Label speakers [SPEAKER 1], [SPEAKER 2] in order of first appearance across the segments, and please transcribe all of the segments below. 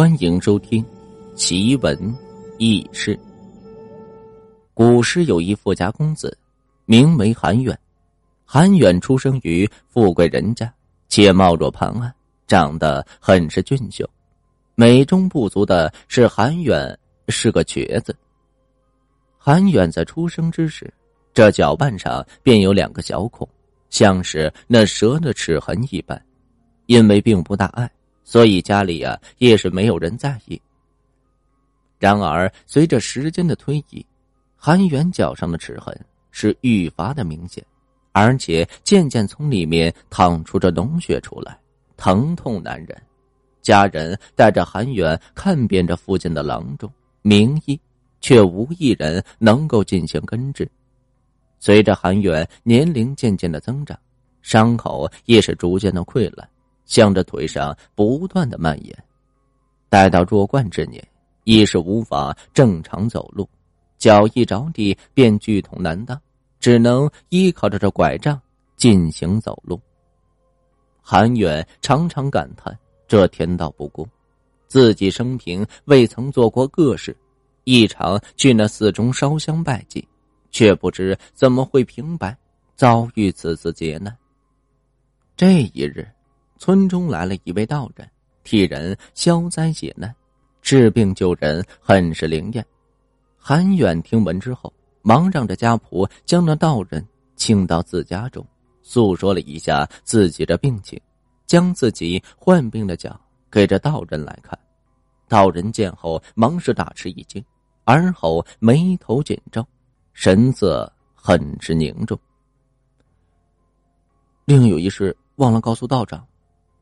[SPEAKER 1] 欢迎收听《奇闻异事》。古时有一富家公子，名为韩远。韩远出生于富贵人家，且貌若潘安，长得很是俊秀。美中不足的是，韩远是个瘸子。韩远在出生之时，这脚腕上便有两个小孔，像是那蛇的齿痕一般。因为并不大碍。所以家里呀也是没有人在意。然而随着时间的推移，韩元脚上的齿痕是愈发的明显，而且渐渐从里面淌出着脓血出来，疼痛难忍。家人带着韩元看遍这附近的郎中名医，却无一人能够进行根治。随着韩元年龄渐渐的增长，伤口也是逐渐的溃烂。向着腿上不断的蔓延，待到弱冠之年，已是无法正常走路，脚一着地便剧痛难当，只能依靠着这拐杖进行走路。韩远常常感叹这天道不公，自己生平未曾做过恶事，一场去那寺中烧香拜祭，却不知怎么会平白遭遇此次劫难。这一日。村中来了一位道人，替人消灾解难、治病救人，很是灵验。韩远听闻之后，忙让着家仆将那道人请到自家中，诉说了一下自己的病情，将自己患病的脚给这道人来看。道人见后，忙是大吃一惊，而后眉头紧皱，神色很是凝重。另有一事忘了告诉道长。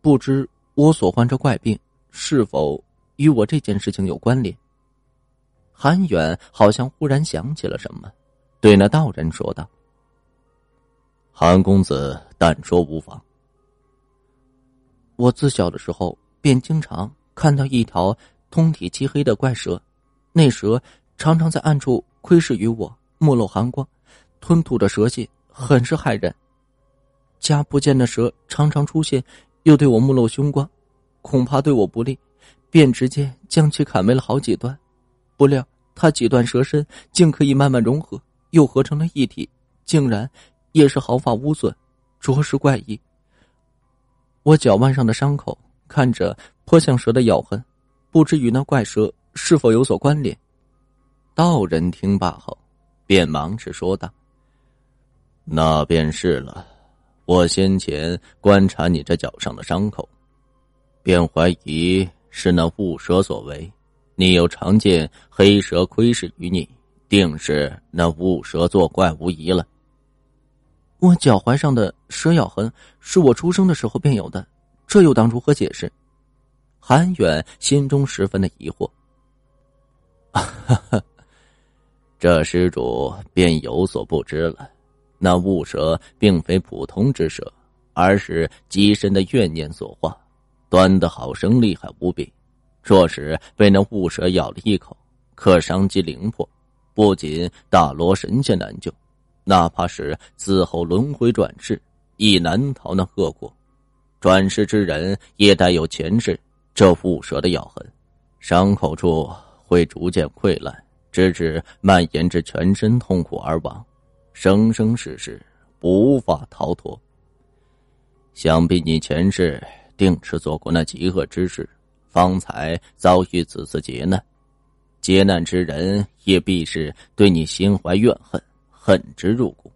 [SPEAKER 1] 不知我所患这怪病是否与我这件事情有关联？韩远好像忽然想起了什么，对那道人说道：“
[SPEAKER 2] 韩公子，但说无妨。
[SPEAKER 1] 我自小的时候便经常看到一条通体漆黑的怪蛇，那蛇常常在暗处窥视于我，目露寒光，吞吐着蛇血，很是骇人。家不见的蛇常常出现。”又对我目露凶光，恐怕对我不利，便直接将其砍为了好几段。不料他几段蛇身竟可以慢慢融合，又合成了一体，竟然也是毫发无损，着实怪异。我脚腕上的伤口看着颇像蛇的咬痕，不知与那怪蛇是否有所关联？
[SPEAKER 2] 道人听罢后，便忙着说道：“那便是了。”我先前观察你这脚上的伤口，便怀疑是那雾蛇所为。你又常见黑蛇窥视于你，定是那雾蛇作怪无疑了。
[SPEAKER 1] 我脚踝上的蛇咬痕是我出生的时候便有的，这又当如何解释？韩远心中十分的疑惑。
[SPEAKER 2] 哈哈，这施主便有所不知了。那雾蛇并非普通之蛇，而是极深的怨念所化，端的好生厉害无比。若是被那雾蛇咬了一口，可伤及灵魄，不仅大罗神仙难救，哪怕是死后轮回转世，亦难逃那恶果。转世之人也带有前世这雾蛇的咬痕，伤口处会逐渐溃烂，直至蔓延至全身，痛苦而亡。生生世世无法逃脱。想必你前世定是做过那极恶之事，方才遭遇此次劫难。劫难之人也必是对你心怀怨恨，恨之入骨。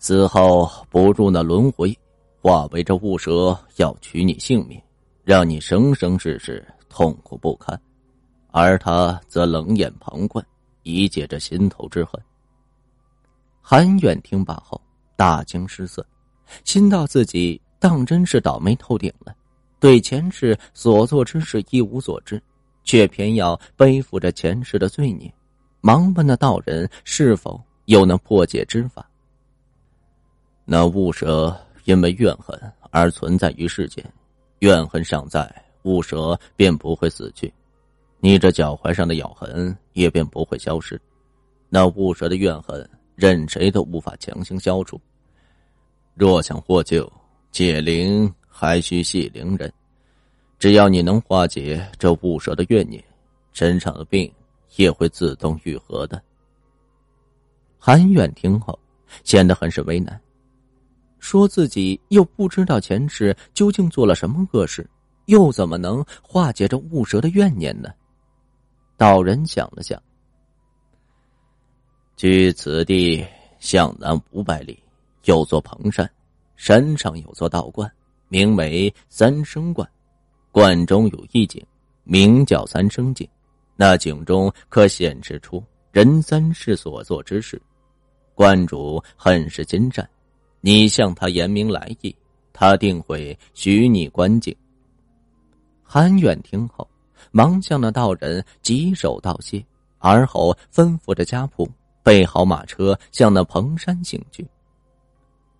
[SPEAKER 2] 死后不入那轮回，化为这雾蛇，要取你性命，让你生生世世痛苦不堪。而他则冷眼旁观，以解这心头之恨。
[SPEAKER 1] 韩远听罢后大惊失色，心道自己当真是倒霉透顶了，对前世所做之事一无所知，却偏要背负着前世的罪孽，忙问那道人是否有能破解之法。
[SPEAKER 2] 那雾蛇因为怨恨而存在于世间，怨恨尚在，雾蛇便不会死去，你这脚踝上的咬痕也便不会消失，那雾蛇的怨恨。任谁都无法强行消除。若想获救解铃，还需系铃人。只要你能化解这雾蛇的怨念，身上的病也会自动愈合的。
[SPEAKER 1] 韩远听后，显得很是为难，说自己又不知道前世究竟做了什么恶事，又怎么能化解这雾蛇的怨念呢？道人想了想，
[SPEAKER 2] 距此地向南五百里，有座蓬山，山上有座道观，名为三生观。观中有一井，名叫三生井。那井中可显示出人三世所做之事。观主很是精湛，你向他言明来意，他定会许你观景。
[SPEAKER 1] 韩远听后，忙向那道人稽首道谢，而后吩咐着家仆备好马车，向那蓬山行去。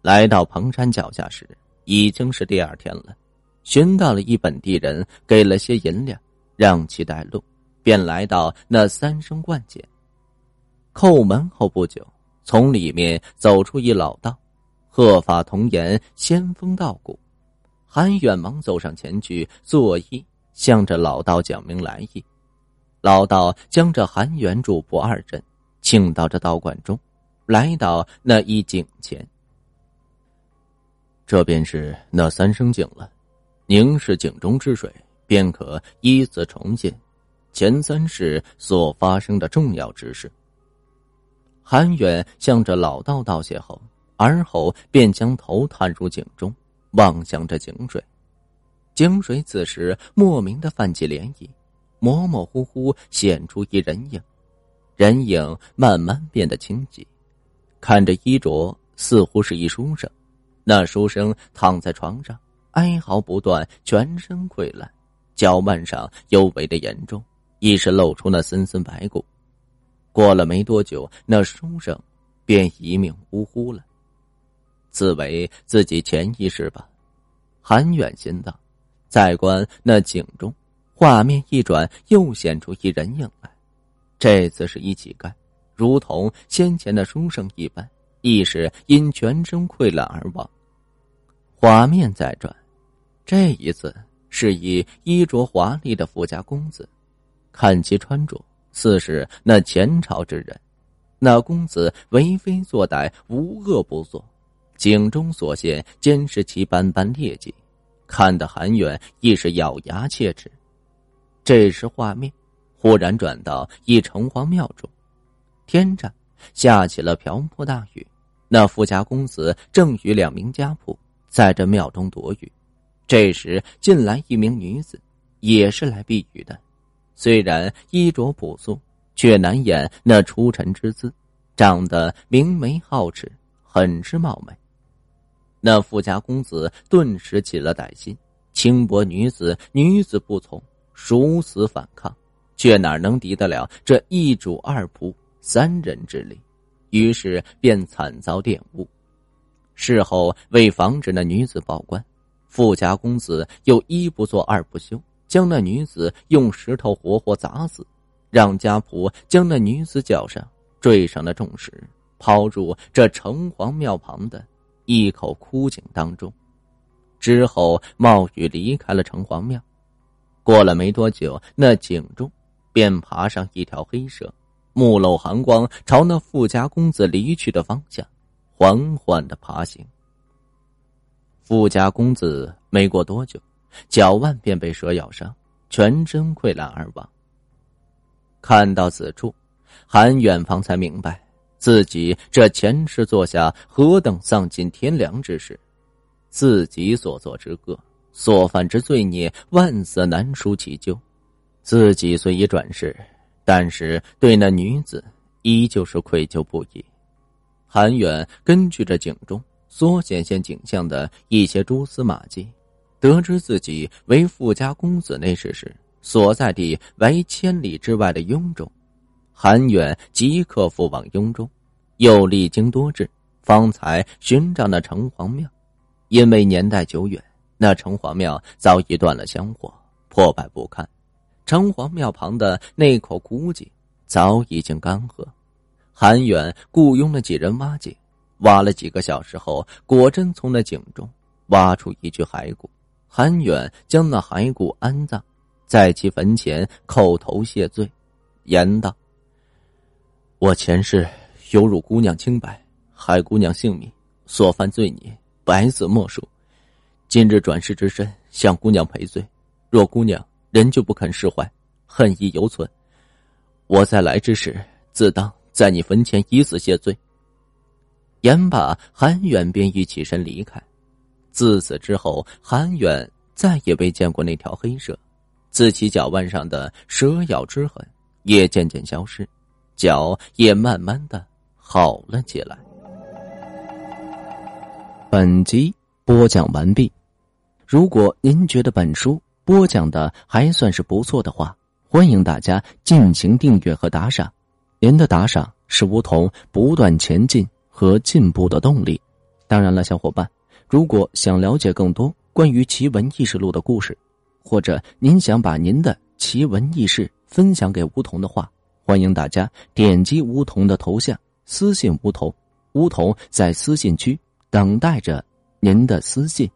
[SPEAKER 1] 来到蓬山脚下时，已经是第二天了。寻到了一本地人，给了些银两，让其带路，便来到那三生观前。叩门后不久，从里面走出一老道，鹤发童颜，仙风道骨。韩远忙走上前去，作揖，向着老道讲明来意。老道将这韩远主仆二人请到这道观中，来到那一井前。
[SPEAKER 2] 这便是那三生井了。凝视井中之水，便可依次重现前三世所发生的重要之事。
[SPEAKER 1] 韩远向着老道道谢后，而后便将头探入井中，望向这井水。井水此时莫名的泛起涟漪，模模糊糊显出一人影，人影慢慢变得清晰。看着衣着，似乎是一书生。那书生躺在床上。哀嚎不断，全身溃烂，脚腕上尤为的严重，一时露出那森森白骨。过了没多久，那书生便一命呜呼了。自为自己前一世吧。韩远心道。再观那井中，画面一转，又显出一人影来。这次是一乞丐，如同先前的书生一般，亦是因全身溃烂而亡。画面再转。这一次是以衣着华丽的富家公子，看其穿着似是那前朝之人。那公子为非作歹，无恶不作，井中所现皆是其斑斑劣迹，看得韩远亦是咬牙切齿。这时画面忽然转到一城隍庙中，天上下起了瓢泼大雨，那富家公子正与两名家仆在这庙中躲雨。这时进来一名女子，也是来避雨的。虽然衣着朴素，却难掩那出尘之姿，长得明眉皓齿，很是貌美。那富家公子顿时起了歹心，轻薄女子，女子不从，殊死反抗，却哪能敌得了这一主二仆三人之力？于是便惨遭玷污。事后为防止那女子报官。富家公子又一不做二不休，将那女子用石头活活砸死，让家仆将那女子脚上坠上了重石，抛入这城隍庙旁的一口枯井当中。之后冒雨离开了城隍庙。过了没多久，那井中便爬上一条黑蛇，目露寒光，朝那富家公子离去的方向缓缓的爬行。富家公子没过多久，脚腕便被蛇咬伤，全身溃烂而亡。看到此处，韩远方才明白自己这前世做下何等丧尽天良之事，自己所做之恶，所犯之罪孽，万死难赎其咎。自己虽已转世，但是对那女子依旧是愧疚不已。韩远根据这井中。所显现景象的一些蛛丝马迹，得知自己为富家公子那时时所在地为千里之外的雍州，韩远即刻赴往雍州，又历经多日，方才寻找那城隍庙。因为年代久远，那城隍庙早已断了香火，破败不堪。城隍庙旁的那口古井早已经干涸，韩远雇佣了几人挖井。挖了几个小时后，果真从那井中挖出一具骸骨，韩远将那骸骨安葬，在其坟前叩头谢罪，言道：“我前世有辱姑娘清白，害姑娘性命，所犯罪孽百死莫数。今日转世之身向姑娘赔罪，若姑娘人就不肯释怀，恨意犹存，我在来之时自当在你坟前以死谢罪。”言罢，韩远便欲起身离开。自此之后，韩远再也未见过那条黑蛇，自其脚腕上的蛇咬之痕也渐渐消失，脚也慢慢的好了起来。本集播讲完毕。如果您觉得本书播讲的还算是不错的话，欢迎大家进行订阅和打赏。您的打赏是梧桐不断前进。和进步的动力。当然了，小伙伴，如果想了解更多关于奇闻异事录的故事，或者您想把您的奇闻异事分享给梧桐的话，欢迎大家点击梧桐的头像私信梧桐，梧桐在私信区等待着您的私信。